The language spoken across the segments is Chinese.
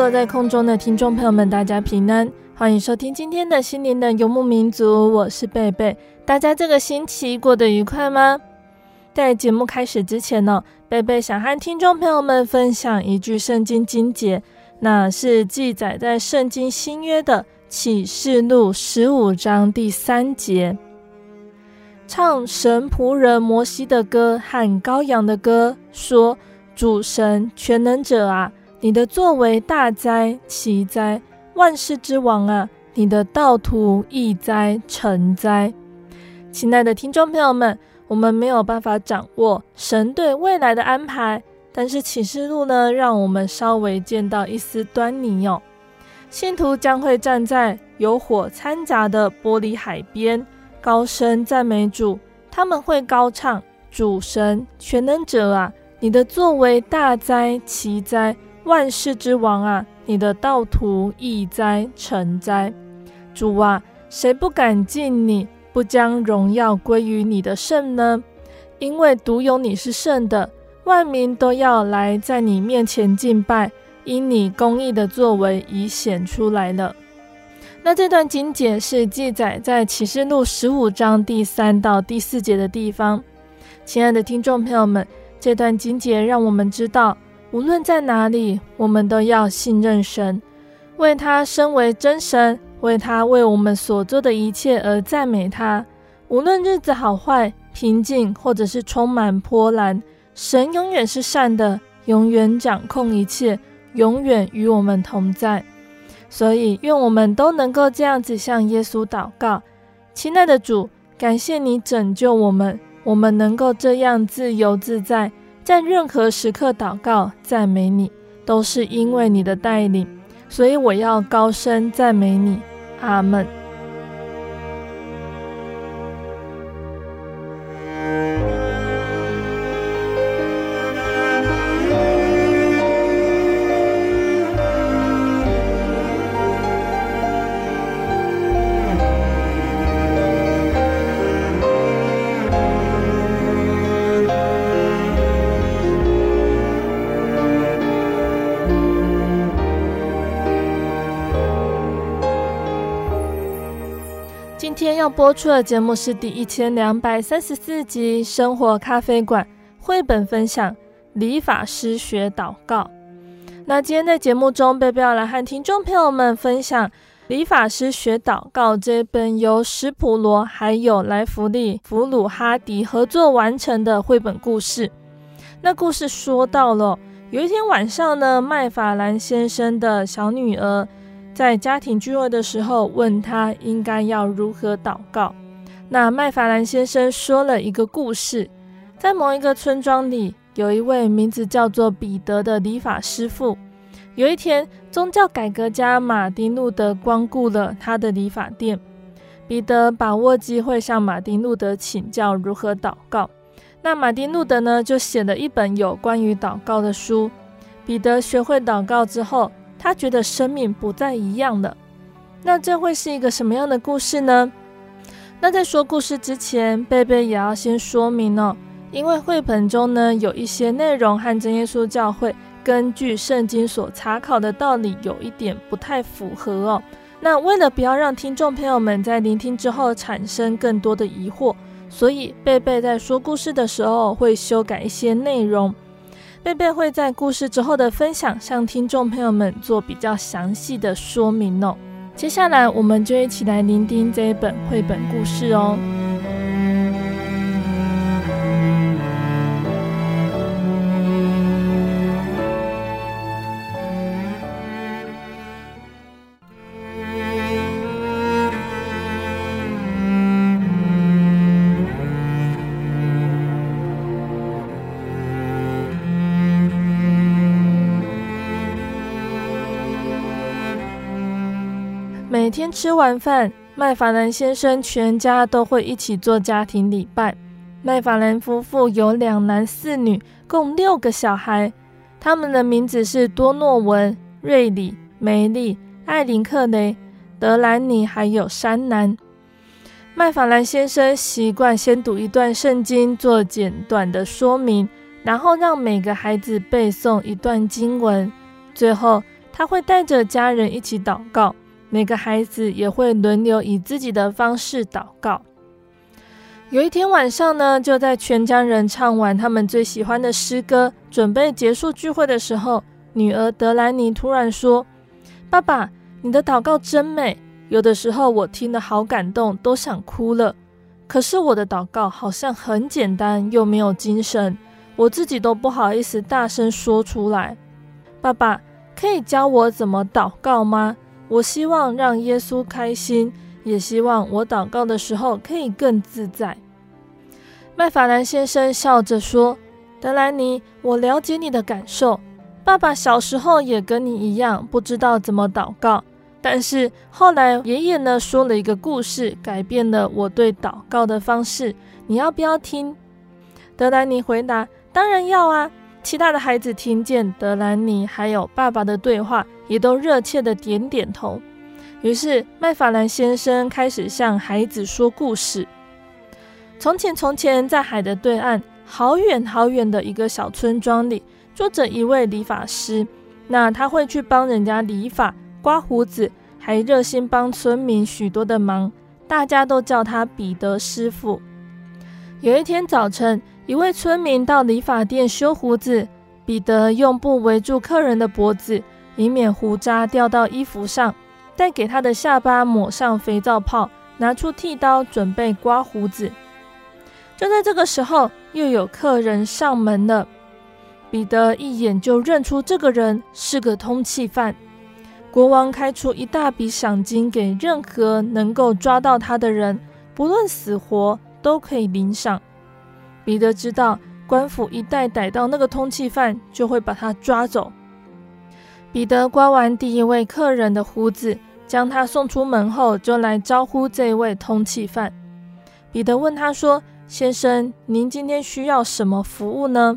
所有在空中的听众朋友们，大家平安，欢迎收听今天的心灵的游牧民族，我是贝贝。大家这个星期过得愉快吗？在节目开始之前呢，贝贝想和听众朋友们分享一句圣经经节，那是记载在圣经新约的启示录十五章第三节，唱神仆人摩西的歌和羔羊的歌，说：主神全能者啊！你的作为大哉奇哉，万世之王啊！你的道途义哉诚哉。亲爱的听众朋友们，我们没有办法掌握神对未来的安排，但是启示录呢，让我们稍微见到一丝端倪哟。信徒将会站在有火掺杂的玻璃海边，高声赞美主。他们会高唱：主神全能者啊！你的作为大哉奇哉。万世之王啊，你的道途易哉诚哉，主啊，谁不敢敬你，不将荣耀归于你的圣呢？因为独有你是圣的，万民都要来在你面前敬拜，因你公义的作为已显出来了。那这段经节是记载在启示录十五章第三到第四节的地方。亲爱的听众朋友们，这段经节让我们知道。无论在哪里，我们都要信任神，为他身为真神，为他为我们所做的一切而赞美他。无论日子好坏、平静，或者是充满波澜，神永远是善的，永远掌控一切，永远与我们同在。所以，愿我们都能够这样子向耶稣祷告：亲爱的主，感谢你拯救我们，我们能够这样自由自在。在任何时刻祷告赞美你，都是因为你的带领，所以我要高声赞美你。阿门。要播出的节目是第一千两百三十四集《生活咖啡馆》绘本分享《理发师学祷告》。那今天在节目中，贝贝要来和听众朋友们分享《理发师学祷告》这本由史普罗还有莱弗利·弗鲁哈迪合作完成的绘本故事。那故事说到了，有一天晚上呢，麦法兰先生的小女儿。在家庭聚会的时候，问他应该要如何祷告。那麦法兰先生说了一个故事，在某一个村庄里，有一位名字叫做彼得的理发师傅。有一天，宗教改革家马丁路德光顾了他的理发店。彼得把握机会向马丁路德请教如何祷告。那马丁路德呢，就写了一本有关于祷告的书。彼得学会祷告之后，他觉得生命不再一样了，那这会是一个什么样的故事呢？那在说故事之前，贝贝也要先说明哦，因为绘本中呢有一些内容和真耶稣教会根据圣经所查考的道理有一点不太符合哦。那为了不要让听众朋友们在聆听之后产生更多的疑惑，所以贝贝在说故事的时候会修改一些内容。贝贝会在故事之后的分享向听众朋友们做比较详细的说明哦。接下来我们就一起来聆听这一本绘本故事哦。每天吃完饭，麦法兰先生全家都会一起做家庭礼拜。麦法兰夫妇有两男四女，共六个小孩。他们的名字是多诺文、瑞里、梅丽、艾林克雷、德兰尼，还有山南。麦法兰先生习惯先读一段圣经做简短的说明，然后让每个孩子背诵一段经文。最后，他会带着家人一起祷告。每个孩子也会轮流以自己的方式祷告。有一天晚上呢，就在全家人唱完他们最喜欢的诗歌，准备结束聚会的时候，女儿德兰尼突然说：“爸爸，你的祷告真美，有的时候我听得好感动，都想哭了。可是我的祷告好像很简单，又没有精神，我自己都不好意思大声说出来。爸爸，可以教我怎么祷告吗？”我希望让耶稣开心，也希望我祷告的时候可以更自在。麦法兰先生笑着说：“德兰妮，我了解你的感受。爸爸小时候也跟你一样，不知道怎么祷告。但是后来爷爷呢说了一个故事，改变了我对祷告的方式。你要不要听？”德兰妮回答：“当然要啊。”其他的孩子听见德兰妮还有爸爸的对话，也都热切地点点头。于是麦法兰先生开始向孩子说故事。从前，从前，在海的对岸，好远好远的一个小村庄里，住着一位理发师。那他会去帮人家理发、刮胡子，还热心帮村民许多的忙。大家都叫他彼得师傅。有一天早晨，一位村民到理发店修胡子，彼得用布围住客人的脖子，以免胡渣掉到衣服上，再给他的下巴抹上肥皂泡，拿出剃刀准备刮胡子。就在这个时候，又有客人上门了。彼得一眼就认出这个人是个通缉犯，国王开出一大笔赏金给任何能够抓到他的人，不论死活都可以领赏。彼得知道，官府一旦逮到那个通缉犯，就会把他抓走。彼得刮完第一位客人的胡子，将他送出门后，就来招呼这位通气犯。彼得问他说：“先生，您今天需要什么服务呢？”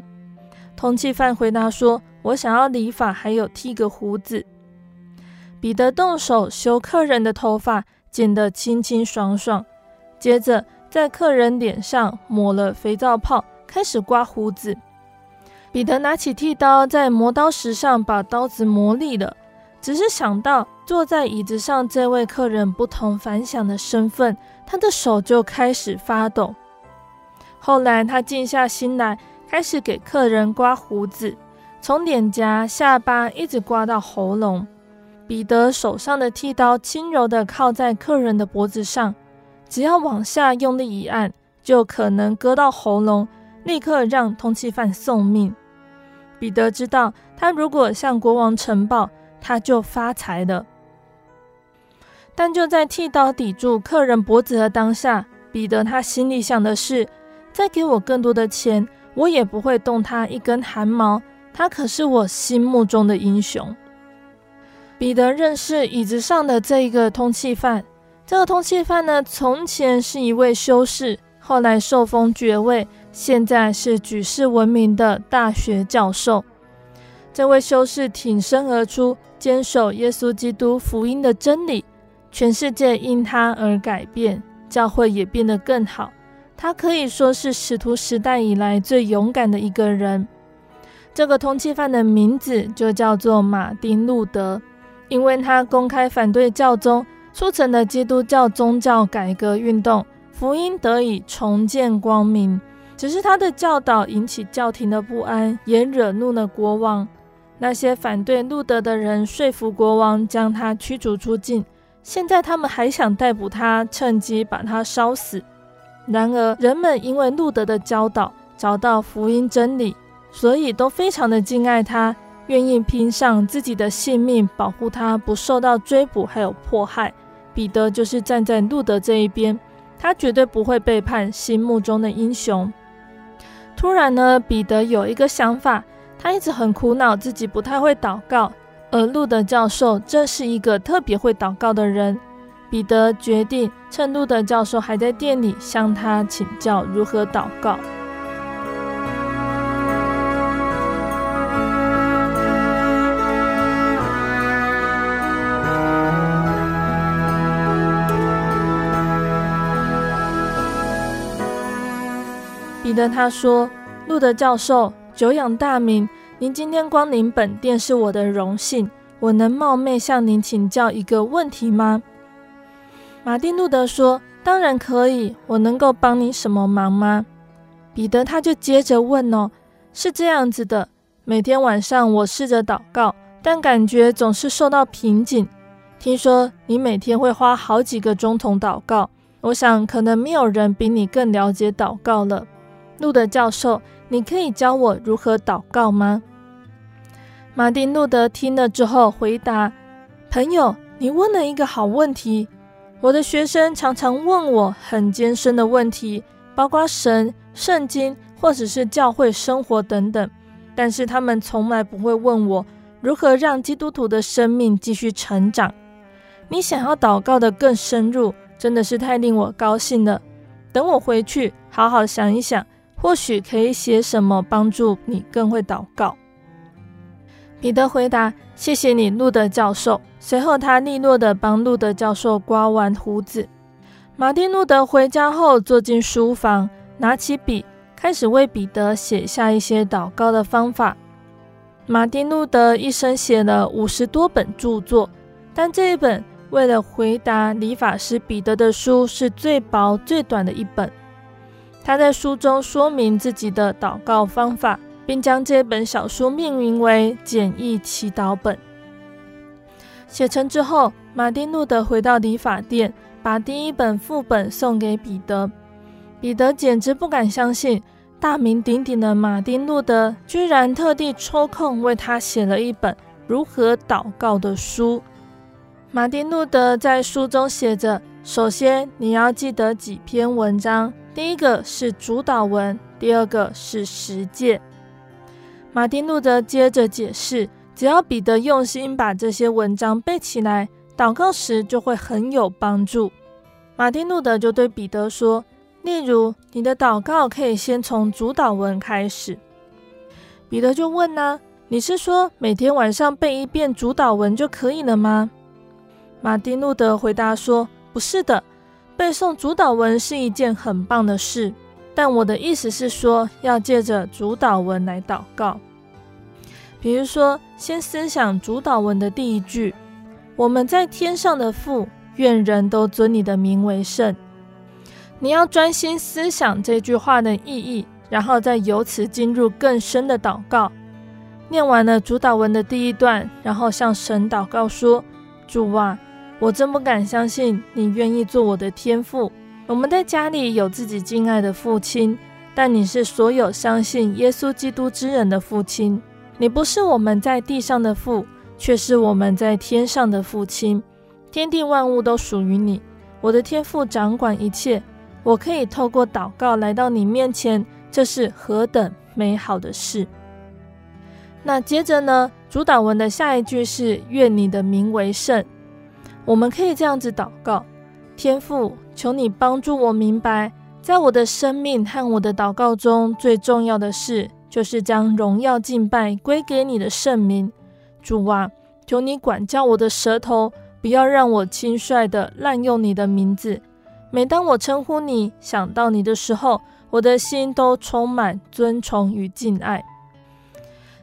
通气犯回答说：“我想要理发，还有剃个胡子。”彼得动手修客人的头发，剪得清清爽爽，接着，在客人脸上抹了肥皂泡，开始刮胡子。彼得拿起剃刀，在磨刀石上把刀子磨利了。只是想到坐在椅子上这位客人不同凡响的身份，他的手就开始发抖。后来他静下心来，开始给客人刮胡子，从脸颊、下巴一直刮到喉咙。彼得手上的剃刀轻柔地靠在客人的脖子上。只要往下用力一按，就可能割到喉咙，立刻让通缉犯送命。彼得知道，他如果向国王呈报，他就发财了。但就在剃刀抵住客人脖子的当下，彼得他心里想的是：再给我更多的钱，我也不会动他一根汗毛。他可是我心目中的英雄。彼得认识椅子上的这一个通缉犯。这个通缉犯呢，从前是一位修士，后来受封爵位，现在是举世闻名的大学教授。这位修士挺身而出，坚守耶稣基督福音的真理，全世界因他而改变，教会也变得更好。他可以说是使徒时代以来最勇敢的一个人。这个通缉犯的名字就叫做马丁·路德，因为他公开反对教宗，促成了基督教宗教改革运动，福音得以重见光明。只是他的教导引起教廷的不安，也惹怒了国王。那些反对路德的人说服国王将他驱逐出境。现在他们还想逮捕他，趁机把他烧死。然而，人们因为路德的教导找到福音真理，所以都非常的敬爱他，愿意拼上自己的性命保护他不受到追捕还有迫害。彼得就是站在路德这一边，他绝对不会背叛心目中的英雄。突然呢，彼得有一个想法，他一直很苦恼自己不太会祷告。而路德教授正是一个特别会祷告的人，彼得决定趁路德教授还在店里，向他请教如何祷告。彼得他说：“路德教授，久仰大名。”您今天光临本殿是我的荣幸，我能冒昧向您请教一个问题吗？马丁路德说：“当然可以，我能够帮你什么忙吗？”彼得他就接着问：“哦，是这样子的，每天晚上我试着祷告，但感觉总是受到瓶颈。听说你每天会花好几个钟头祷告，我想可能没有人比你更了解祷告了。路德教授，你可以教我如何祷告吗？”马丁·路德听了之后回答：“朋友，你问了一个好问题。我的学生常常问我很艰深的问题，包括神、圣经或者是教会生活等等，但是他们从来不会问我如何让基督徒的生命继续成长。你想要祷告的更深入，真的是太令我高兴了。等我回去好好想一想，或许可以写什么帮助你更会祷告。”彼得回答：“谢谢你，路德教授。”随后，他利落地帮路德教授刮完胡子。马丁·路德回家后，坐进书房，拿起笔，开始为彼得写下一些祷告的方法。马丁·路德一生写了五十多本著作，但这一本为了回答理发师彼得的书是最薄、最短的一本。他在书中说明自己的祷告方法。并将这本小书命名为《简易祈祷本》。写成之后，马丁路德回到理发店，把第一本副本送给彼得。彼得简直不敢相信，大名鼎鼎的马丁路德居然特地抽空为他写了一本如何祷告的书。马丁路德在书中写着：“首先，你要记得几篇文章，第一个是主祷文，第二个是十诫。”马丁路德接着解释：只要彼得用心把这些文章背起来，祷告时就会很有帮助。马丁路德就对彼得说：“例如，你的祷告可以先从主祷文开始。”彼得就问呢：“你是说每天晚上背一遍主祷文就可以了吗？”马丁路德回答说：“不是的，背诵主祷文是一件很棒的事。”但我的意思是说，要借着主祷文来祷告。比如说，先思想主祷文的第一句：“我们在天上的父，愿人都尊你的名为圣。”你要专心思想这句话的意义，然后再由此进入更深的祷告。念完了主祷文的第一段，然后向神祷告说：“主啊，我真不敢相信你愿意做我的天父。”我们在家里有自己敬爱的父亲，但你是所有相信耶稣基督之人的父亲。你不是我们在地上的父，却是我们在天上的父亲。天地万物都属于你，我的天父掌管一切。我可以透过祷告来到你面前，这是何等美好的事！那接着呢？主祷文的下一句是“愿你的名为圣”。我们可以这样子祷告。天父，求你帮助我明白，在我的生命和我的祷告中，最重要的事就是将荣耀敬拜归给你的圣名。主啊，求你管教我的舌头，不要让我轻率地滥用你的名字。每当我称呼你、想到你的时候，我的心都充满尊崇与敬爱。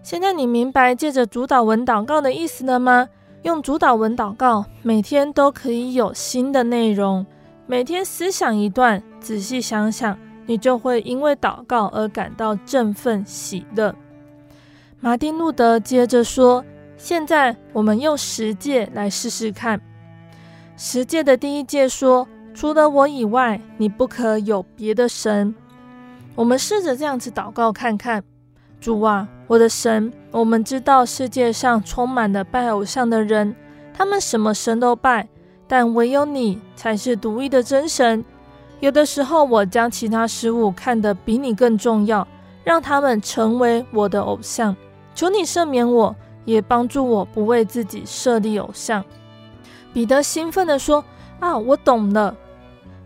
现在你明白借着主祷文祷告的意思了吗？用主祷文祷告，每天都可以有新的内容。每天思想一段，仔细想想，你就会因为祷告而感到振奋喜乐。马丁路德接着说：“现在我们用十诫来试试看。十诫的第一诫说，除了我以外，你不可有别的神。我们试着这样子祷告看看。”主啊，我的神，我们知道世界上充满了拜偶像的人，他们什么神都拜，但唯有你才是独一的真神。有的时候，我将其他事物看得比你更重要，让他们成为我的偶像。求你赦免我，也帮助我不为自己设立偶像。彼得兴奋地说：“啊，我懂了。”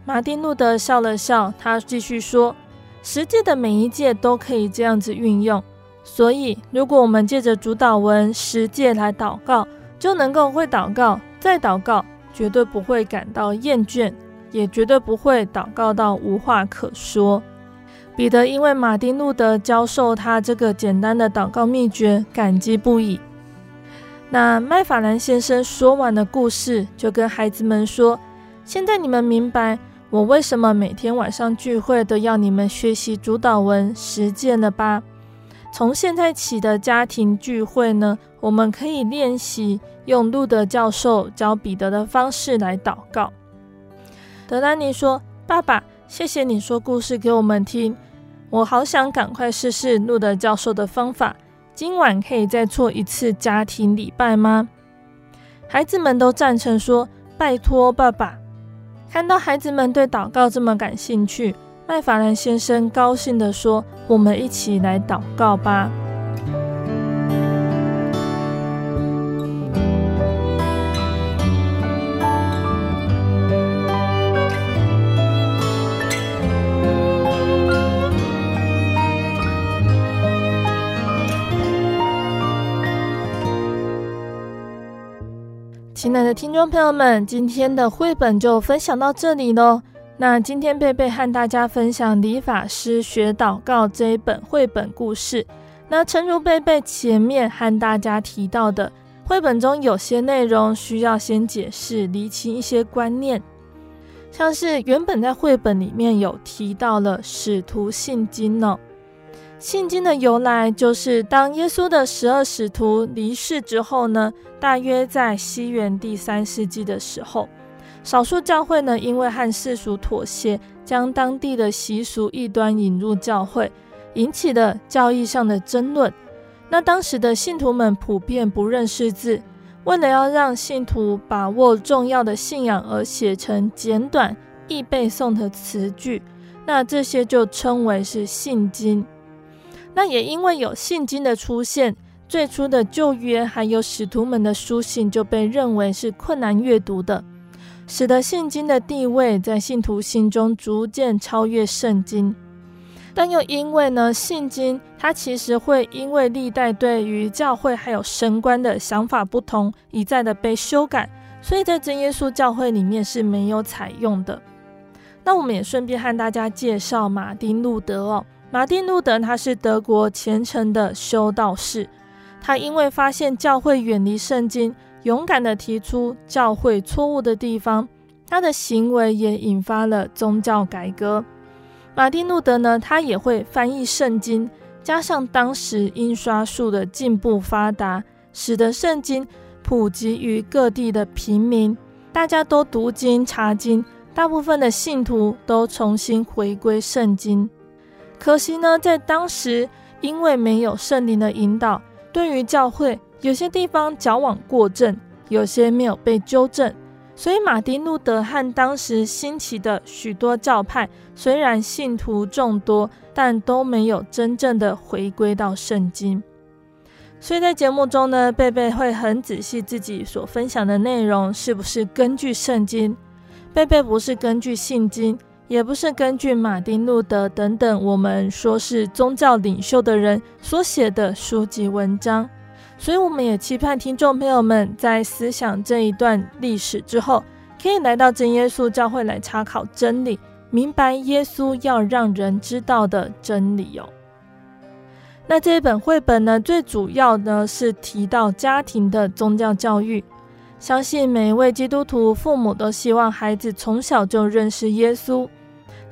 马丁路德笑了笑，他继续说。十诫的每一届都可以这样子运用，所以如果我们借着主祷文十诫来祷告，就能够会祷告，再祷告，绝对不会感到厌倦，也绝对不会祷告到无话可说。彼得因为马丁路德教授他这个简单的祷告秘诀，感激不已。那麦法兰先生说完了故事，就跟孩子们说：“现在你们明白。”我为什么每天晚上聚会都要你们学习主祷文实践了吧？从现在起的家庭聚会呢，我们可以练习用路德教授教彼得的方式来祷告。德兰尼说：“爸爸，谢谢你说故事给我们听，我好想赶快试试路德教授的方法。今晚可以再做一次家庭礼拜吗？”孩子们都赞成说：“拜托，爸爸。”看到孩子们对祷告这么感兴趣，麦法兰先生高兴地说：“我们一起来祷告吧。”亲爱的听众朋友们，今天的绘本就分享到这里喽。那今天贝贝和大家分享《理发师学祷告》这一本绘本故事。那诚如贝贝前面和大家提到的，绘本中有些内容需要先解释、厘清一些观念，像是原本在绘本里面有提到了使徒信经哦。信经的由来，就是当耶稣的十二使徒离世之后呢，大约在西元第三世纪的时候，少数教会呢，因为和世俗妥协，将当地的习俗异端引入教会，引起了教义上的争论。那当时的信徒们普遍不认识字，为了要让信徒把握重要的信仰，而写成简短易背诵的词句，那这些就称为是信经。那也因为有信经的出现，最初的旧约还有使徒们的书信就被认为是困难阅读的，使得信经的地位在信徒心中逐渐超越圣经。但又因为呢，信经它其实会因为历代对于教会还有神官的想法不同，一再的被修改，所以在真耶稣教会里面是没有采用的。那我们也顺便和大家介绍马丁路德哦。马丁路德他是德国虔诚的修道士，他因为发现教会远离圣经，勇敢地提出教会错误的地方，他的行为也引发了宗教改革。马丁路德呢，他也会翻译圣经，加上当时印刷术的进步发达，使得圣经普及于各地的平民，大家都读经查经，大部分的信徒都重新回归圣经。可惜呢，在当时，因为没有圣灵的引导，对于教会有些地方矫枉过正，有些没有被纠正，所以马丁路德和当时兴起的许多教派，虽然信徒众多，但都没有真正的回归到圣经。所以在节目中呢，贝贝会很仔细自己所分享的内容是不是根据圣经，贝贝不是根据信经。也不是根据马丁路德等等我们说是宗教领袖的人所写的书籍文章，所以我们也期盼听众朋友们在思想这一段历史之后，可以来到真耶稣教会来查考真理，明白耶稣要让人知道的真理哦。那这一本绘本呢，最主要呢是提到家庭的宗教教育。相信每一位基督徒父母都希望孩子从小就认识耶稣，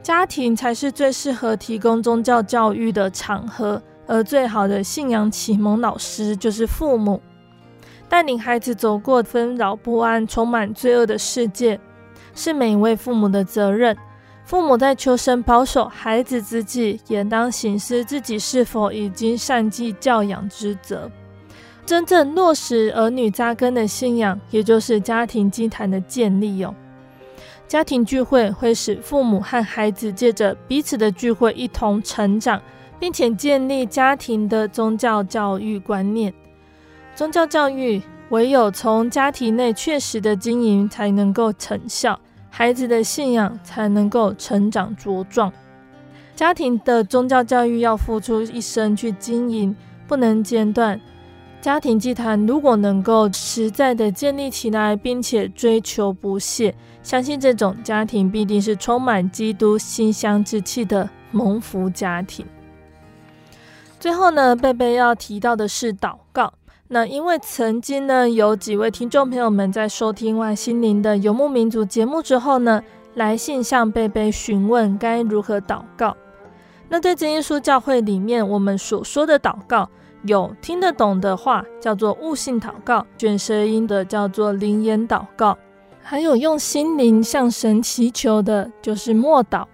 家庭才是最适合提供宗教教育的场合，而最好的信仰启蒙老师就是父母，带领孩子走过纷扰不安、充满罪恶的世界，是每一位父母的责任。父母在求神保守孩子之际，也当省思自己是否已经善尽教养之责。真正落实儿女扎根的信仰，也就是家庭祭坛的建立哦。家庭聚会会使父母和孩子借着彼此的聚会一同成长，并且建立家庭的宗教教育观念。宗教教育唯有从家庭内确实的经营，才能够成效，孩子的信仰才能够成长茁壮。家庭的宗教教育要付出一生去经营，不能间断。家庭祭坛如果能够实在的建立起来，并且追求不懈，相信这种家庭必定是充满基督馨香之气的蒙福家庭。最后呢，贝贝要提到的是祷告。那因为曾经呢，有几位听众朋友们在收听完心灵的游牧民族节目之后呢，来信向贝贝询问该如何祷告。那在真耶稣教会里面，我们所说的祷告。有听得懂的话，叫做悟性祷告；卷舌音的叫做灵言祷告；还有用心灵向神祈求的，就是默祷。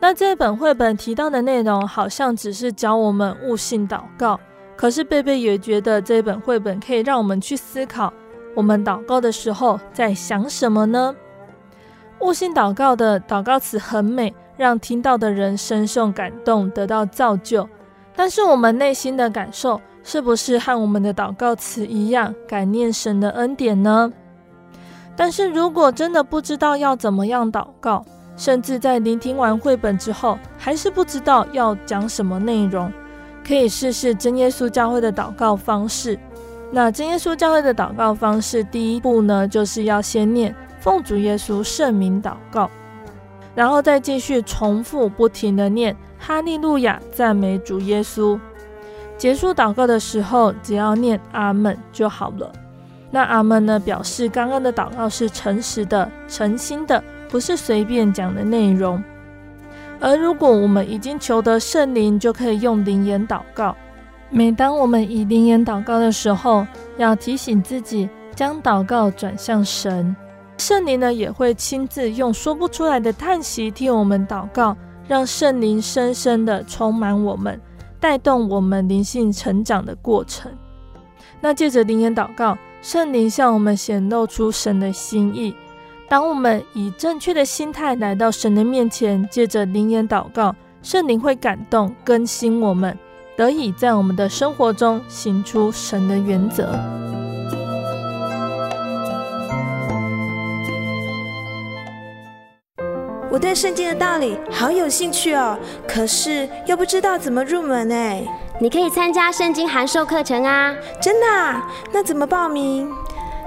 那这本绘本提到的内容，好像只是教我们悟性祷告。可是贝贝也觉得这本绘本可以让我们去思考，我们祷告的时候在想什么呢？悟性祷告的祷告词很美，让听到的人深受感动，得到造就。但是我们内心的感受。是不是和我们的祷告词一样，感念神的恩典呢？但是如果真的不知道要怎么样祷告，甚至在聆听完绘本之后，还是不知道要讲什么内容，可以试试真耶稣教会的祷告方式。那真耶稣教会的祷告方式，第一步呢，就是要先念奉主耶稣圣名祷告，然后再继续重复不停的念哈利路亚，赞美主耶稣。结束祷告的时候，只要念阿门就好了。那阿门呢，表示刚刚的祷告是诚实的、诚心的，不是随便讲的内容。而如果我们已经求得圣灵，就可以用灵言祷告。每当我们以灵言祷告的时候，要提醒自己将祷告转向神，圣灵呢也会亲自用说不出来的叹息替我们祷告，让圣灵深深的充满我们。带动我们灵性成长的过程。那借着灵言祷告，圣灵向我们显露出神的心意。当我们以正确的心态来到神的面前，借着灵言祷告，圣灵会感动更新我们，得以在我们的生活中行出神的原则。我对圣经的道理好有兴趣哦，可是又不知道怎么入门哎。你可以参加圣经函授课程啊！真的啊？那怎么报名？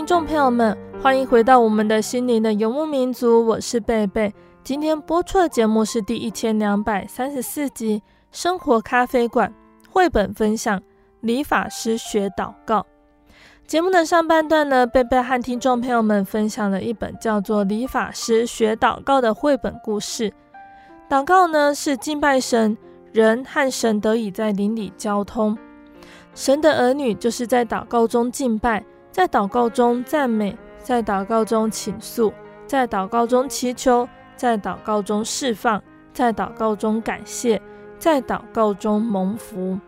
听众朋友们，欢迎回到我们的心灵的游牧民族，我是贝贝。今天播出的节目是第一千两百三十四集《生活咖啡馆》绘本分享《理发师学祷告》。节目的上半段呢，贝贝和听众朋友们分享了一本叫做《理法师学祷告》的绘本故事。祷告呢，是敬拜神，人和神得以在灵里交通。神的儿女就是在祷告中敬拜，在祷告中赞美，在祷告中倾诉，在祷告中祈求，在祷告中释放，在祷告中感谢，在祷告中蒙福。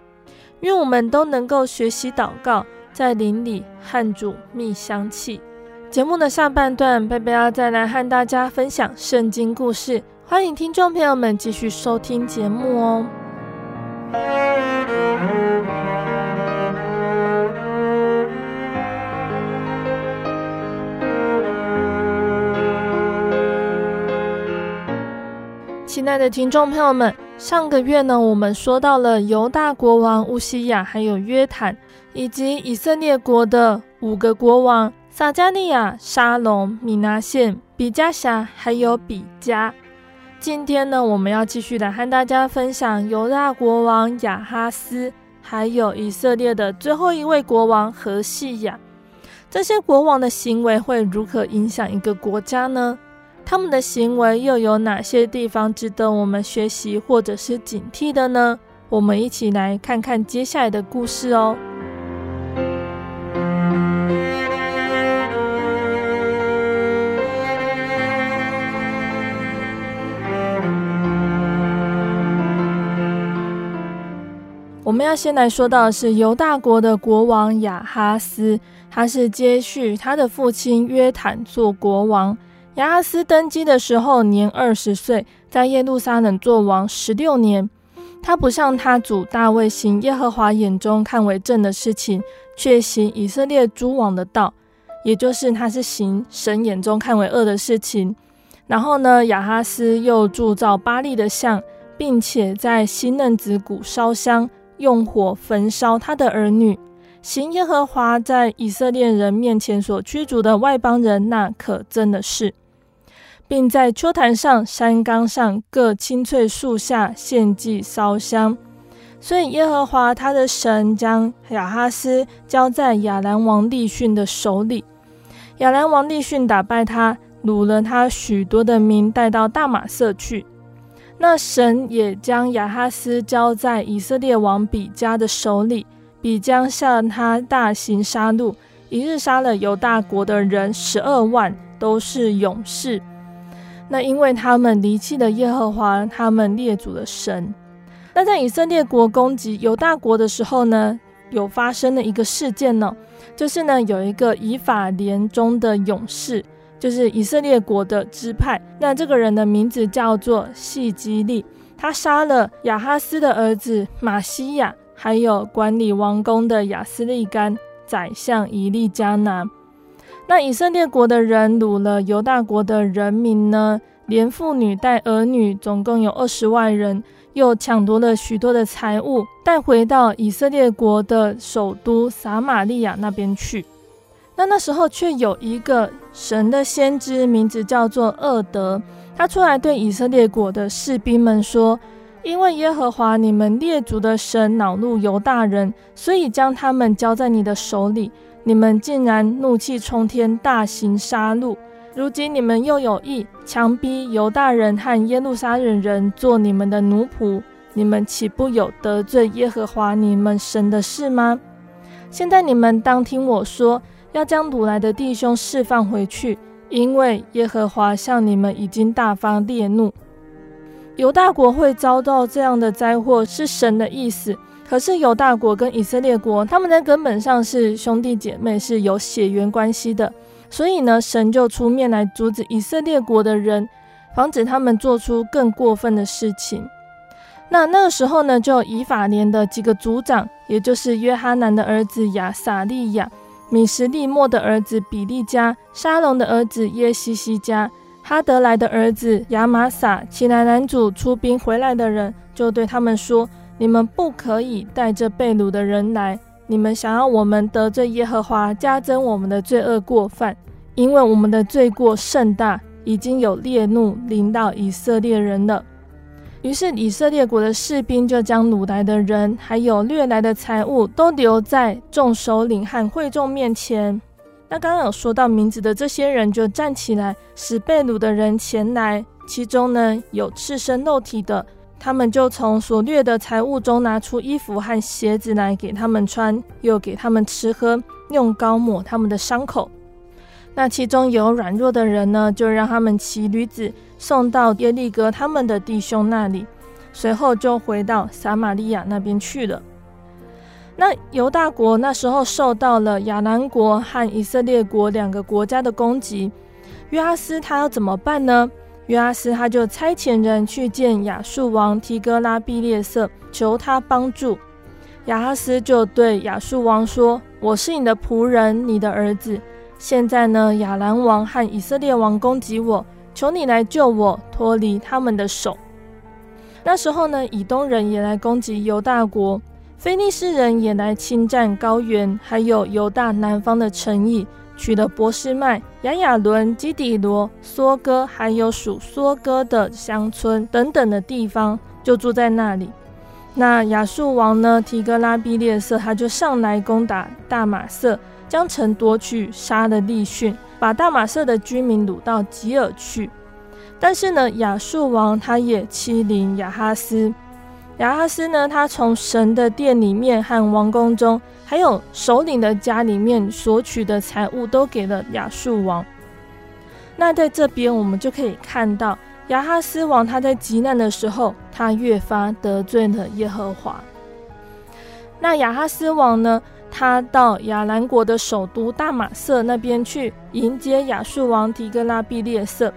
愿我们都能够学习祷告。在灵里和主觅香气。节目的下半段，贝贝要再来和大家分享圣经故事，欢迎听众朋友们继续收听节目哦。亲爱的听众朋友们，上个月呢，我们说到了犹大国王乌西亚，还有约坦。以及以色列国的五个国王撒迦利亚、沙龙、米拿现、比加辖，还有比加。今天呢，我们要继续来和大家分享犹大国王亚哈斯，还有以色列的最后一位国王何西亚。这些国王的行为会如何影响一个国家呢？他们的行为又有哪些地方值得我们学习或者是警惕的呢？我们一起来看看接下来的故事哦。我们要先来说到的是犹大国的国王亚哈斯，他是接续他的父亲约坦做国王。亚哈斯登基的时候年二十岁，在耶路撒冷做王十六年。他不像他祖大卫行耶和华眼中看为正的事情，却行以色列诸王的道，也就是他是行神眼中看为恶的事情。然后呢，亚哈斯又铸造巴力的像，并且在西嫩子谷烧香。用火焚烧他的儿女，行耶和华在以色列人面前所驱逐的外邦人那可憎的事，并在丘坛上、山冈上各青翠树下献祭烧香。所以耶和华他的神将亚哈斯交在亚兰王利逊的手里，亚兰王利逊打败他，掳了他许多的民，带到大马色去。那神也将亚哈斯交在以色列王比加的手里，比加向他大行杀戮，一日杀了犹大国的人十二万，都是勇士。那因为他们离弃了耶和华他们列祖的神。那在以色列国攻击犹大国的时候呢，有发生了一个事件呢，就是呢有一个以法莲中的勇士。就是以色列国的支派，那这个人的名字叫做细基利，他杀了亚哈斯的儿子玛西亚，还有管理王宫的亚斯利干、宰相以利加南。那以色列国的人掳了犹大国的人民呢，连妇女带儿女，总共有二十万人，又抢夺了许多的财物，带回到以色列国的首都撒玛利亚那边去。那那时候却有一个神的先知，名字叫做厄德，他出来对以色列国的士兵们说：“因为耶和华你们列祖的神恼怒犹大人，所以将他们交在你的手里。你们竟然怒气冲天，大行杀戮。如今你们又有意强逼犹大人和耶路撒冷人做你们的奴仆，你们岂不有得罪耶和华你们神的事吗？现在你们当听我说。”要将掳来的弟兄释放回去，因为耶和华向你们已经大发烈怒。犹大国会遭到这样的灾祸是神的意思，可是犹大国跟以色列国他们在根本上是兄弟姐妹，是有血缘关系的，所以呢，神就出面来阻止以色列国的人，防止他们做出更过分的事情。那那个时候呢，就以法莲的几个族长，也就是约哈南的儿子亚撒利雅。米什利莫的儿子比利加，沙龙的儿子耶西西加，哈德莱的儿子亚玛撒，起来拦阻出兵回来的人，就对他们说：“你们不可以带着被掳的人来。你们想要我们得罪耶和华，加增我们的罪恶过犯，因为我们的罪过甚大，已经有烈怒临到以色列人了。”于是以色列国的士兵就将掳来的人，还有掠来的财物，都留在众首领和会众面前。那刚刚有说到名字的这些人，就站起来，使被掳的人前来。其中呢，有赤身露体的，他们就从所掠的财物中拿出衣服和鞋子来给他们穿，又给他们吃喝，用膏抹他们的伤口。那其中有软弱的人呢，就让他们骑驴子送到耶利哥他们的弟兄那里，随后就回到撒玛利亚那边去了。那犹大国那时候受到了亚兰国和以色列国两个国家的攻击，约阿斯他要怎么办呢？约阿斯他就差遣人去见亚述王提哥拉毕列色，求他帮助。亚哈斯就对亚述王说：“我是你的仆人，你的儿子。”现在呢，亚兰王和以色列王攻击我，求你来救我，脱离他们的手。那时候呢，以东人也来攻击犹大国，菲利士人也来侵占高原，还有犹大南方的城邑，取了伯示麦、亚雅仑、基底罗、梭哥，还有属梭哥的乡村等等的地方，就住在那里。那亚述王呢，提哥拉毕列色，他就上来攻打大马色。将城夺取，杀了利汛，把大马色的居民掳到吉尔去。但是呢，亚述王他也欺凌亚哈斯。亚哈斯呢，他从神的殿里面和王宫中，还有首领的家里面所取的财物，都给了亚述王。那在这边，我们就可以看到亚哈斯王他在极难的时候，他越发得罪了耶和华。那亚哈斯王呢，他到亚兰国的首都大马色那边去迎接亚述王提格拉毕列色。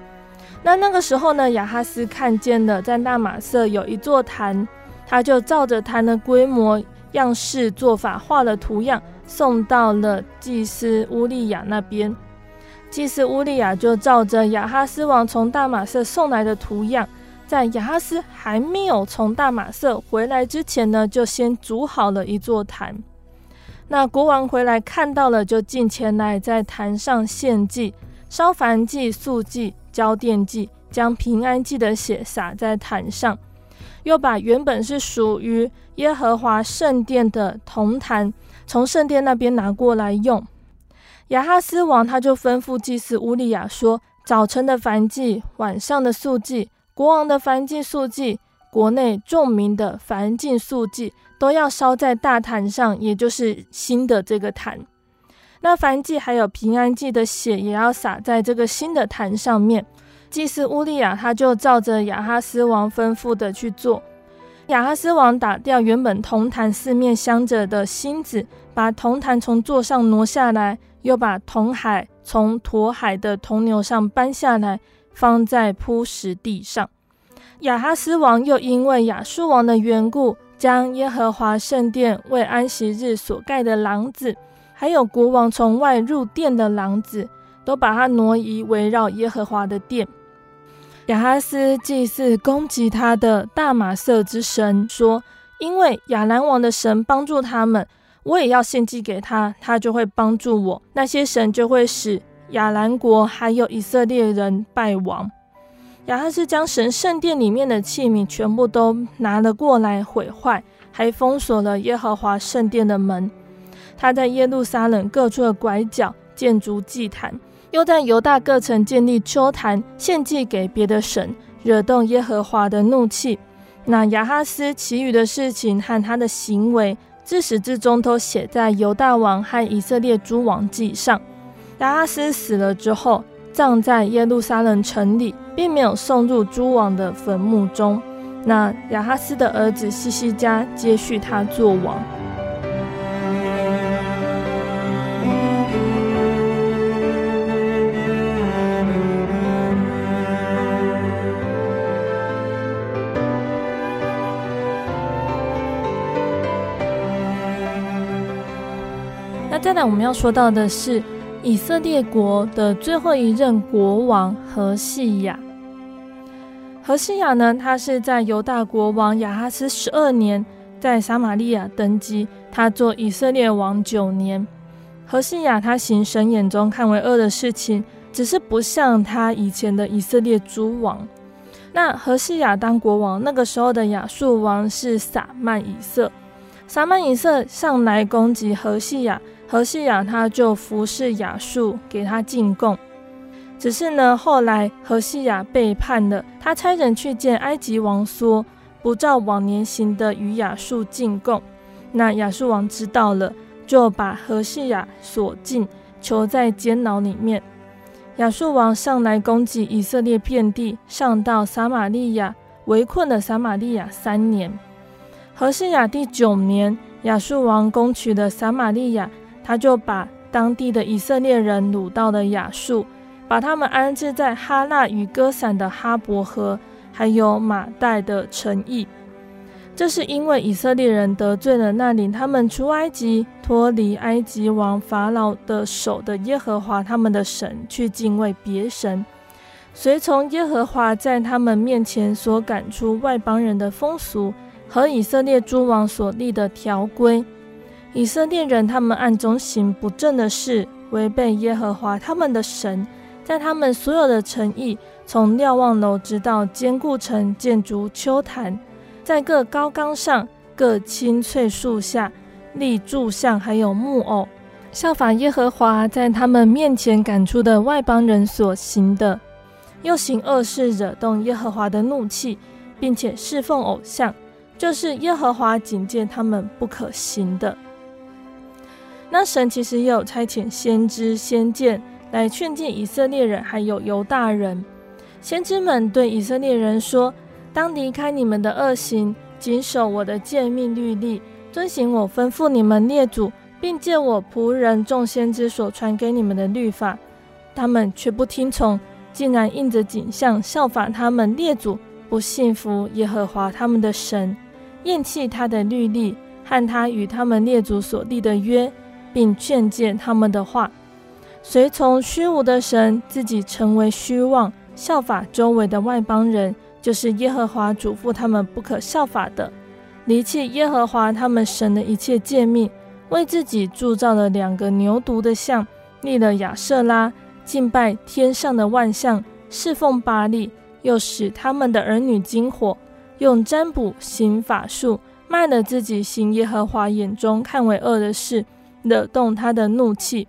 那那个时候呢，亚哈斯看见了在大马色有一座坛，他就照着坛的规模、样式、做法画了图样，送到了祭司乌利亚那边。祭司乌利亚就照着亚哈斯王从大马色送来的图样，在亚哈斯还没有从大马色回来之前呢，就先筑好了一座坛。那国王回来看到了，就进前来，在坛上献祭，烧燔祭、素祭、交奠祭，将平安祭的血洒在坛上，又把原本是属于耶和华圣殿的铜坛，从圣殿那边拿过来用。亚哈斯王他就吩咐祭司乌利亚说：早晨的燔祭，晚上的素祭，国王的燔祭、素祭，国内众民的燔祭、素祭。都要烧在大坛上，也就是新的这个坛。那燔祭还有平安祭的血，也要洒在这个新的坛上面。祭司乌利亚他就照着亚哈斯王吩咐的去做。亚哈斯王打掉原本铜坛四面镶着的芯子，把铜坛从座上挪下来，又把铜海从驮海的铜牛上搬下来，放在铺石地上。亚哈斯王又因为亚述王的缘故。将耶和华圣殿为安息日所盖的廊子，还有国王从外入殿的廊子，都把它挪移围绕耶和华的殿。亚哈斯祭祀攻击他的大马色之神，说：“因为亚兰王的神帮助他们，我也要献祭给他，他就会帮助我。那些神就会使亚兰国还有以色列人败亡。”亚哈斯将神圣殿里面的器皿全部都拿了过来毁坏，还封锁了耶和华圣殿的门。他在耶路撒冷各处的拐角建筑祭坛，又在犹大各城建立丘坛，献祭给别的神，惹动耶和华的怒气。那亚哈斯其余的事情和他的行为，自始至终都写在犹大王和以色列诸王记上。亚哈斯死了之后，葬在耶路撒冷城里，并没有送入诸王的坟墓中。那亚哈斯的儿子希西家接续他做王。来，我们要说到的是。以色列国的最后一任国王何西亚，何西亚呢？他是在犹大国王亚哈斯十二年，在撒玛利亚登基，他做以色列王九年。何西亚他行神眼中看为恶的事情，只是不像他以前的以色列诸王。那何西亚当国王，那个时候的亚述王是撒曼以色。撒曼以色上来攻击何西亚，何西亚他就服侍亚述，给他进贡。只是呢，后来何西亚背叛了，他差人去见埃及王说，不照往年行的与亚述进贡。那亚述王知道了，就把何西亚锁禁，囚在监牢里面。亚述王上来攻击以色列遍地，上到撒玛利亚，围困了撒玛利亚三年。何西亚第九年，亚述王攻取了撒玛利亚，他就把当地的以色列人掳到了亚述，把他们安置在哈纳与歌散的哈伯河，还有马代的城邑。这是因为以色列人得罪了那领他们出埃及、脱离埃及王法老的手的耶和华他们的神，去敬畏别神，随从耶和华在他们面前所赶出外邦人的风俗和以色列诸王所立的条规。以色列人他们暗中行不正的事，违背耶和华他们的神，在他们所有的诚意，从瞭望楼直到坚固城，建筑秋坛。在各高岗上、各青翠树下立柱像，还有木偶，效法耶和华在他们面前赶出的外邦人所行的，又行恶事，惹动耶和华的怒气，并且侍奉偶像，就是耶和华警戒他们不可行的。那神其实也有差遣先知、先见来劝诫以色列人，还有犹大人。先知们对以色列人说。当离开你们的恶行，谨守我的诫命律例，遵行我吩咐你们列祖，并借我仆人众先知所传给你们的律法，他们却不听从，竟然应着景象效法他们列祖，不信服耶和华他们的神，厌弃他的律例和他与他们列祖所立的约，并劝诫他们的话，随从虚无的神，自己成为虚妄，效法周围的外邦人。就是耶和华嘱咐他们不可效法的，离弃耶和华他们神的一切诫命，为自己铸造了两个牛犊的像，立了亚舍拉，敬拜天上的万象，侍奉巴力，又使他们的儿女经火，用占卜行法术，卖了自己行耶和华眼中看为恶的事，惹动他的怒气。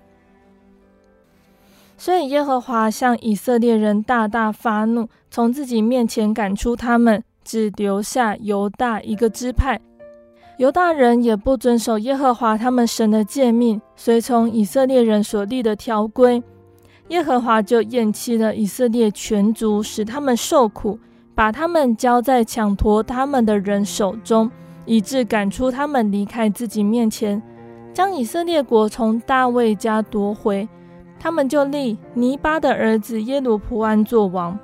所以耶和华向以色列人大大发怒，从自己面前赶出他们，只留下犹大一个支派。犹大人也不遵守耶和华他们神的诫命，随从以色列人所立的条规。耶和华就厌弃了以色列全族，使他们受苦，把他们交在抢夺他们的人手中，以致赶出他们离开自己面前，将以色列国从大卫家夺回。他们就立尼巴的儿子耶罗波安做王。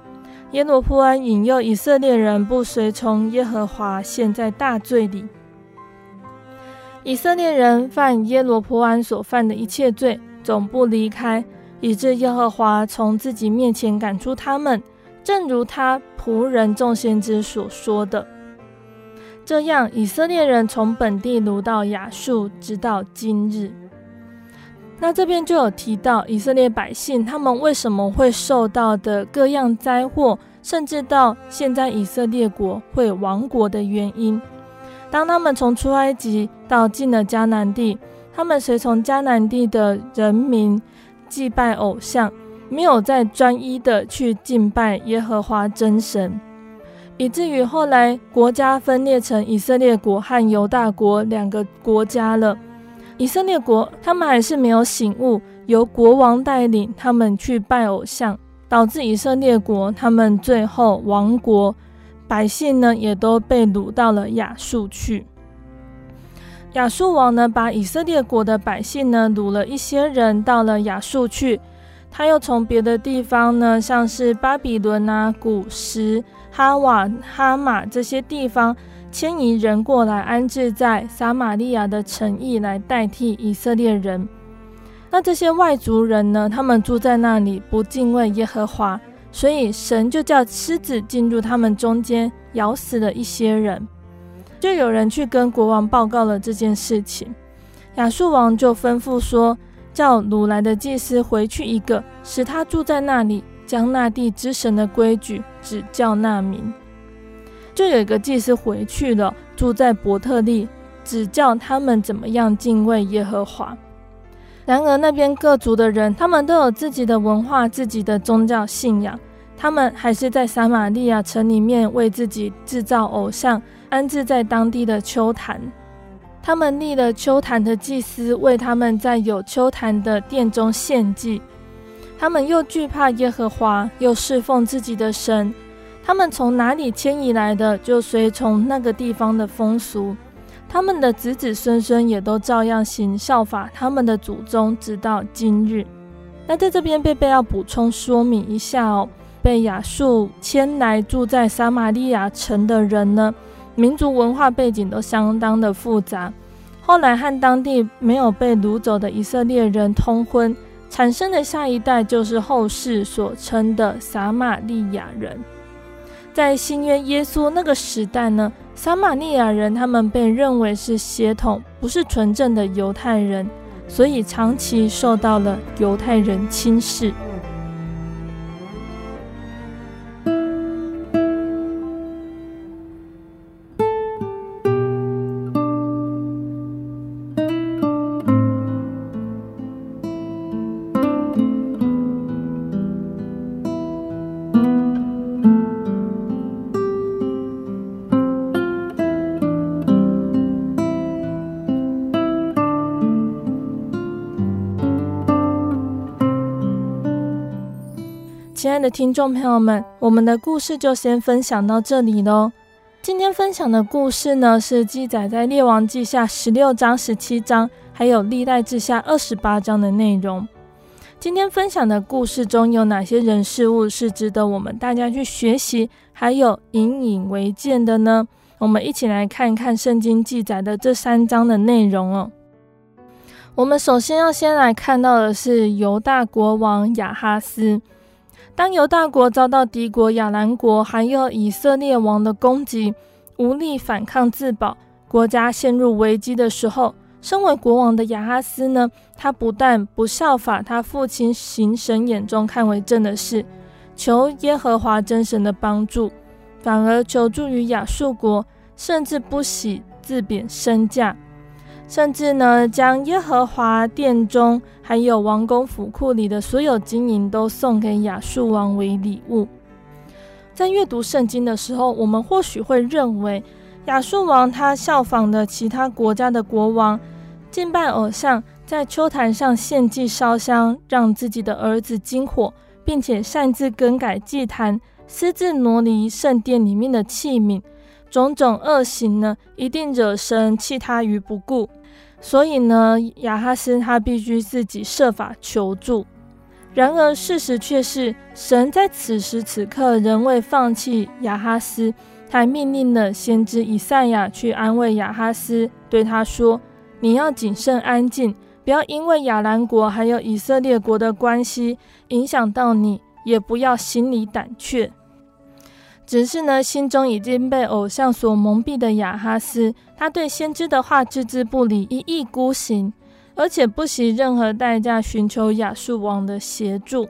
耶罗波安引诱以色列人不随从耶和华，陷在大罪里。以色列人犯耶罗波安所犯的一切罪，总不离开，以致耶和华从自己面前赶出他们，正如他仆人众先知所说的。这样，以色列人从本地掳到亚述，直到今日。那这边就有提到以色列百姓，他们为什么会受到的各样灾祸，甚至到现在以色列国会亡国的原因。当他们从出埃及到进了迦南地，他们随从迦南地的人民祭拜偶像，没有再专一的去敬拜耶和华真神，以至于后来国家分裂成以色列国和犹大国两个国家了。以色列国，他们还是没有醒悟，由国王带领他们去拜偶像，导致以色列国他们最后亡国，百姓呢也都被掳到了亚述去。亚述王呢，把以色列国的百姓呢掳了一些人到了亚述去，他又从别的地方呢，像是巴比伦啊、古实、哈瓦、哈马这些地方。迁移人过来安置在撒玛利亚的城邑，来代替以色列人。那这些外族人呢？他们住在那里，不敬畏耶和华，所以神就叫狮子进入他们中间，咬死了一些人。就有人去跟国王报告了这件事情，亚述王就吩咐说，叫掳来的祭司回去一个，使他住在那里，将那地之神的规矩指教那民。就有一个祭司回去了，住在伯特利，指教他们怎么样敬畏耶和华。然而那边各族的人，他们都有自己的文化、自己的宗教信仰，他们还是在撒玛利亚城里面为自己制造偶像，安置在当地的丘坛。他们立了丘坛的祭司，为他们在有丘坛的殿中献祭。他们又惧怕耶和华，又侍奉自己的神。他们从哪里迁移来的，就随从那个地方的风俗。他们的子子孙孙也都照样行，效法他们的祖宗，直到今日。那在这边，贝贝要补充说明一下哦，被亚述迁来住在撒玛利亚城的人呢，民族文化背景都相当的复杂，后来和当地没有被掳走的以色列人通婚，产生的下一代就是后世所称的撒玛利亚人。在新约耶稣那个时代呢，撒玛利亚人他们被认为是血统不是纯正的犹太人，所以长期受到了犹太人轻视。的听众朋友们，我们的故事就先分享到这里喽。今天分享的故事呢，是记载在《列王记下》十六章、十七章，还有《历代志下》二十八章的内容。今天分享的故事中有哪些人事物是值得我们大家去学习，还有引以为鉴的呢？我们一起来看一看圣经记载的这三章的内容哦。我们首先要先来看到的是犹大国王亚哈斯。当犹大国遭到敌国亚兰国还有以色列王的攻击，无力反抗自保，国家陷入危机的时候，身为国王的亚哈斯呢，他不但不效法他父亲行神眼中看为正的事，求耶和华真神的帮助，反而求助于亚述国，甚至不惜自贬身价。甚至呢，将耶和华殿中还有王宫府库里的所有金银都送给亚述王为礼物。在阅读圣经的时候，我们或许会认为亚述王他效仿了其他国家的国王，敬拜偶像，在丘坛上献祭烧香，让自己的儿子经火，并且擅自更改祭坛，私自挪离圣殿里面的器皿，种种恶行呢，一定惹神弃他于不顾。所以呢，亚哈斯他必须自己设法求助。然而事实却是，神在此时此刻仍未放弃亚哈斯，还命令了先知以赛亚去安慰亚哈斯，对他说：“你要谨慎安静，不要因为亚兰国还有以色列国的关系影响到你，也不要心里胆怯。”只是呢，心中已经被偶像所蒙蔽的亚哈斯，他对先知的话置之不理，一意孤行，而且不惜任何代价寻求亚述王的协助。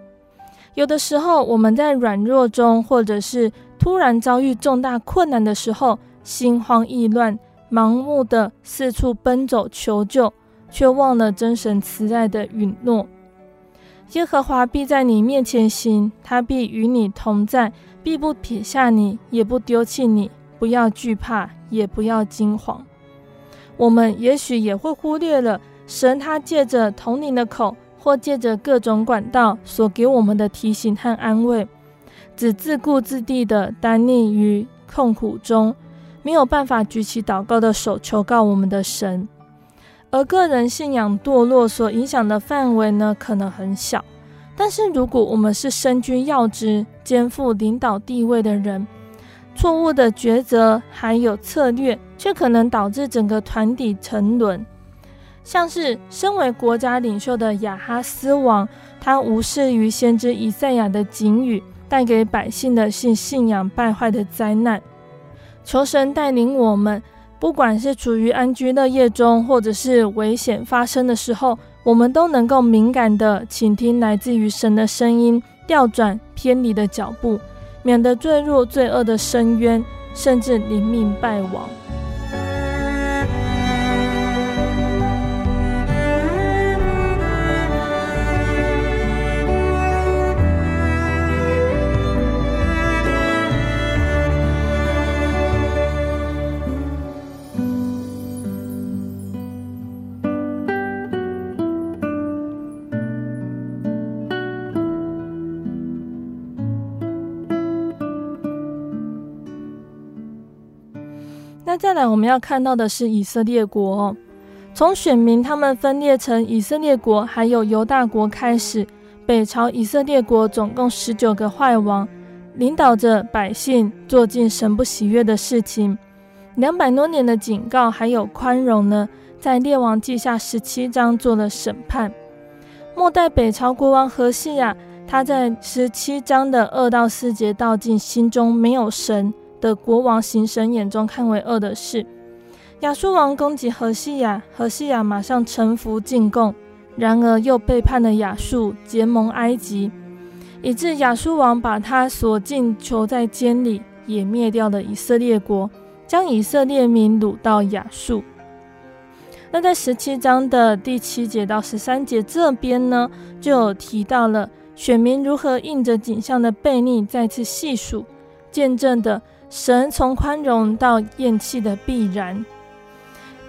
有的时候，我们在软弱中，或者是突然遭遇重大困难的时候，心慌意乱，盲目的四处奔走求救，却忘了真神慈爱的允诺。耶和华必在你面前行，他必与你同在。必不撇下你，也不丢弃你。不要惧怕，也不要惊慌。我们也许也会忽略了神，他借着统领的口，或借着各种管道所给我们的提醒和安慰，只自顾自地的耽溺于痛苦中，没有办法举起祷告的手求告我们的神。而个人信仰堕落所影响的范围呢，可能很小。但是，如果我们是身居要职、肩负领导地位的人，错误的抉择还有策略，却可能导致整个团体沉沦。像是身为国家领袖的亚哈斯王，他无视于先知以赛亚的警语，带给百姓的信信仰败坏的灾难。求神带领我们，不管是处于安居乐业中，或者是危险发生的时候，我们都能够敏感地倾听来自于神的声音，调转偏离的脚步，免得坠入罪恶的深渊，甚至临命败亡。再来，我们要看到的是以色列国。从选民他们分裂成以色列国还有犹大国开始，北朝以色列国总共十九个坏王，领导着百姓做尽神不喜悦的事情。两百多年的警告还有宽容呢，在列王记下十七章做了审判。末代北朝国王何西亚，他在十七章的二到四节道尽心中没有神。的国王行神眼中看为恶的事，亚述王攻击何西亚，何西亚马上臣服进贡，然而又背叛了亚述，结盟埃及，以致亚述王把他锁进囚在监里，也灭掉了以色列国，将以色列民掳到亚述。那在十七章的第七节到十三节这边呢，就有提到了选民如何应着景象的悖逆，再次细数见证的。神从宽容到厌弃的必然，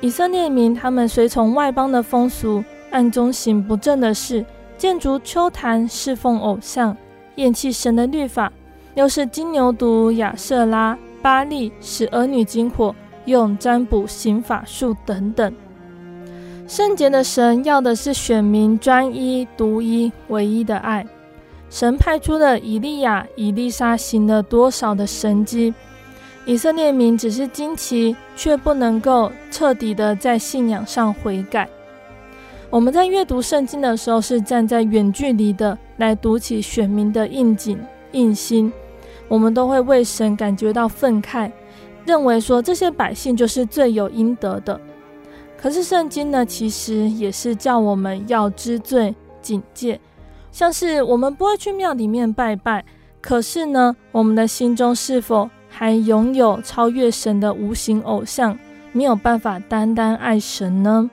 以色列民他们随从外邦的风俗，暗中行不正的事，建筑秋坛，侍奉偶像，厌弃神的律法，又是金牛犊、亚舍拉、巴力，使儿女经火，用占卜行法术等等。圣洁的神要的是选民专一、独一、唯一的爱。神派出了以利亚、以利沙，行了多少的神迹？以色列民只是惊奇，却不能够彻底的在信仰上悔改。我们在阅读圣经的时候，是站在远距离的来读起选民的应景应心，我们都会为神感觉到愤慨，认为说这些百姓就是罪有应得的。可是圣经呢，其实也是叫我们要知罪警戒，像是我们不会去庙里面拜拜，可是呢，我们的心中是否还拥有超越神的无形偶像，没有办法单单爱神呢？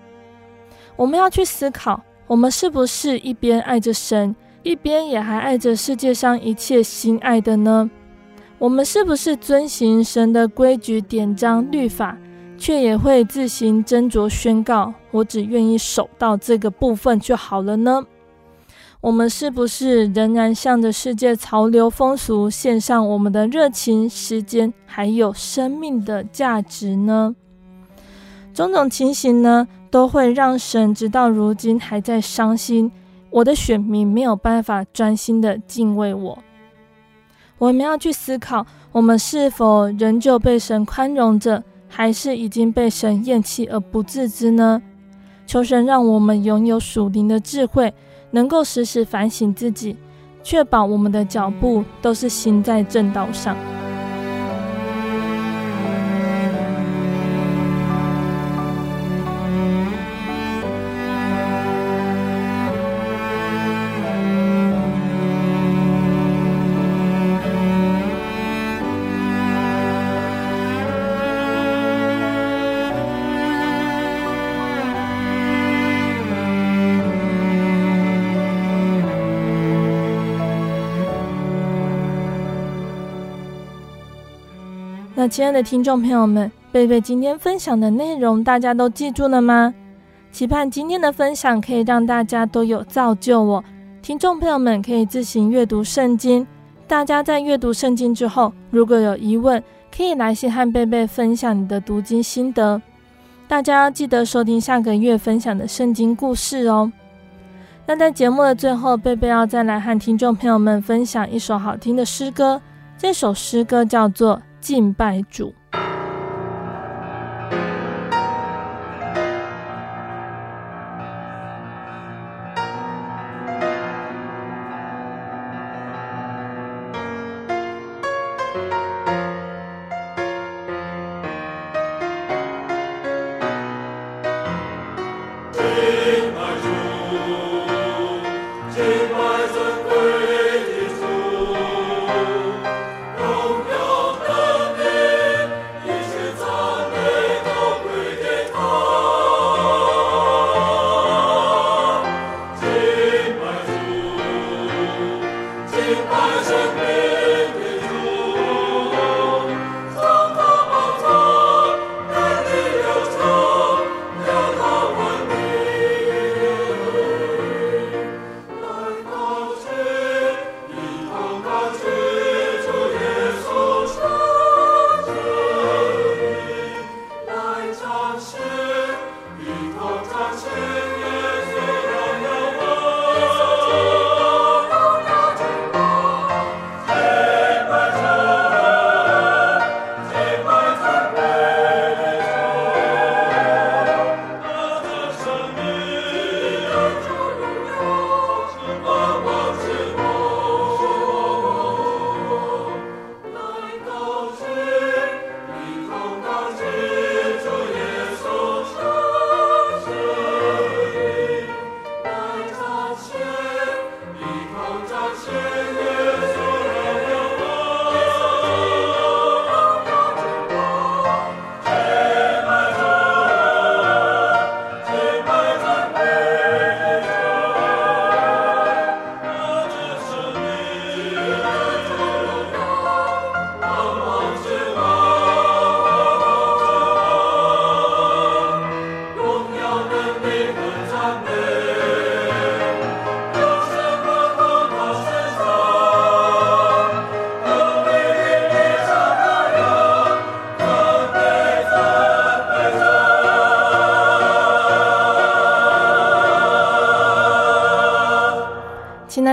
我们要去思考，我们是不是一边爱着神，一边也还爱着世界上一切心爱的呢？我们是不是遵行神的规矩、典章、律法，却也会自行斟酌宣告，我只愿意守到这个部分就好了呢？我们是不是仍然向着世界潮流风俗献上我们的热情、时间，还有生命的价值呢？种种情形呢，都会让神直到如今还在伤心。我的选民没有办法专心的敬畏我。我们要去思考，我们是否仍旧被神宽容着，还是已经被神厌弃而不自知呢？求神让我们拥有属灵的智慧。能够时时反省自己，确保我们的脚步都是行在正道上。亲爱的听众朋友们，贝贝今天分享的内容大家都记住了吗？期盼今天的分享可以让大家都有造就哦。听众朋友们可以自行阅读圣经。大家在阅读圣经之后，如果有疑问，可以来信和贝贝分享你的读经心得。大家要记得收听下个月分享的圣经故事哦。那在节目的最后，贝贝要再来和听众朋友们分享一首好听的诗歌。这首诗歌叫做。敬拜主。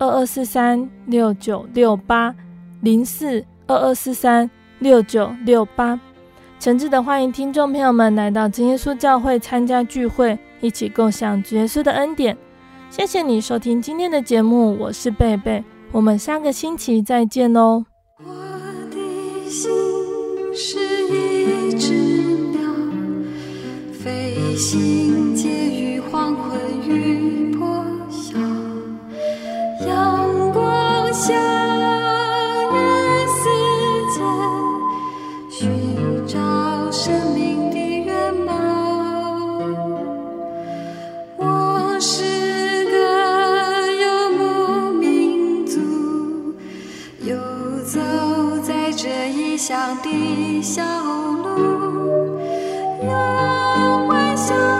二二四三六九六八零四二二四三。六九六八，诚挚的欢迎听众朋友们来到真耶稣教会参加聚会，一起共享主耶稣的恩典。谢谢你收听今天的节目，我是贝贝，我们下个星期再见喽。我的心是一只鸟，飞行介于黄昏小人世界，寻找生命的愿望。我是个游牧民族，游走在这异乡的小路，那微笑。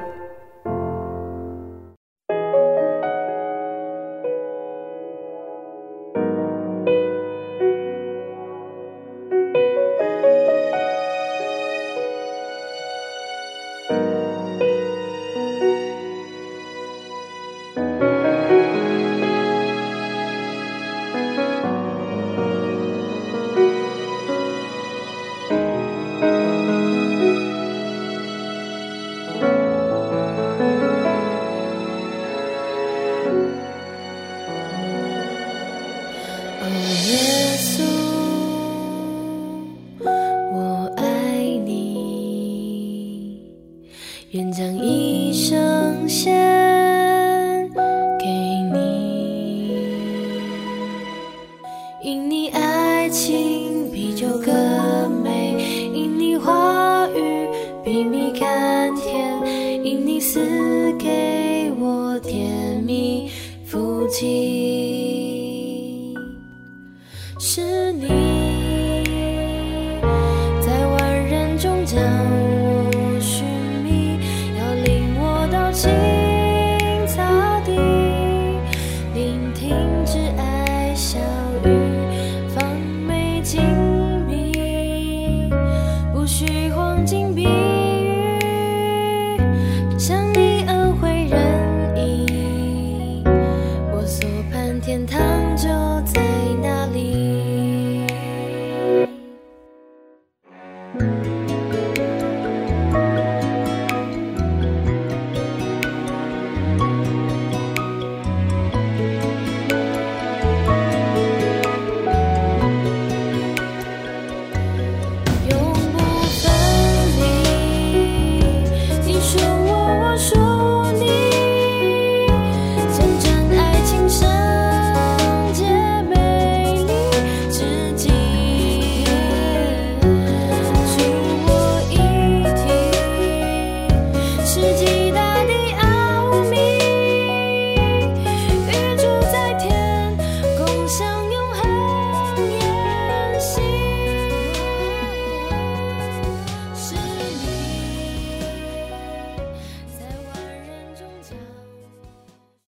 she